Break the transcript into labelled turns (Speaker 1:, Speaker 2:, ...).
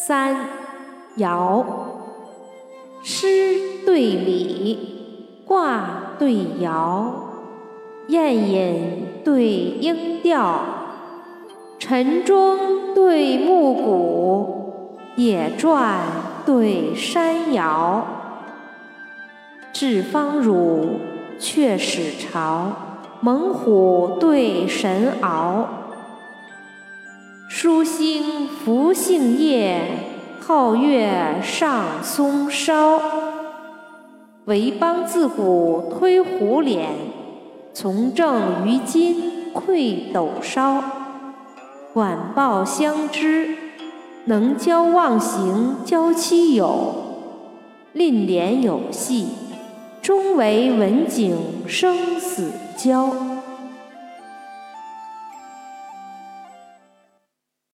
Speaker 1: 三爻，诗对礼，卦对爻，雁引对莺调，晨钟对暮鼓，野传对山谣。至方汝，却始朝，猛虎对神鳌。疏星拂杏叶，皓月上松梢。为邦自古推虎脸，从政于今愧斗烧。管鲍相知，能交忘形交期友。令廉有戏，终为文景生死交。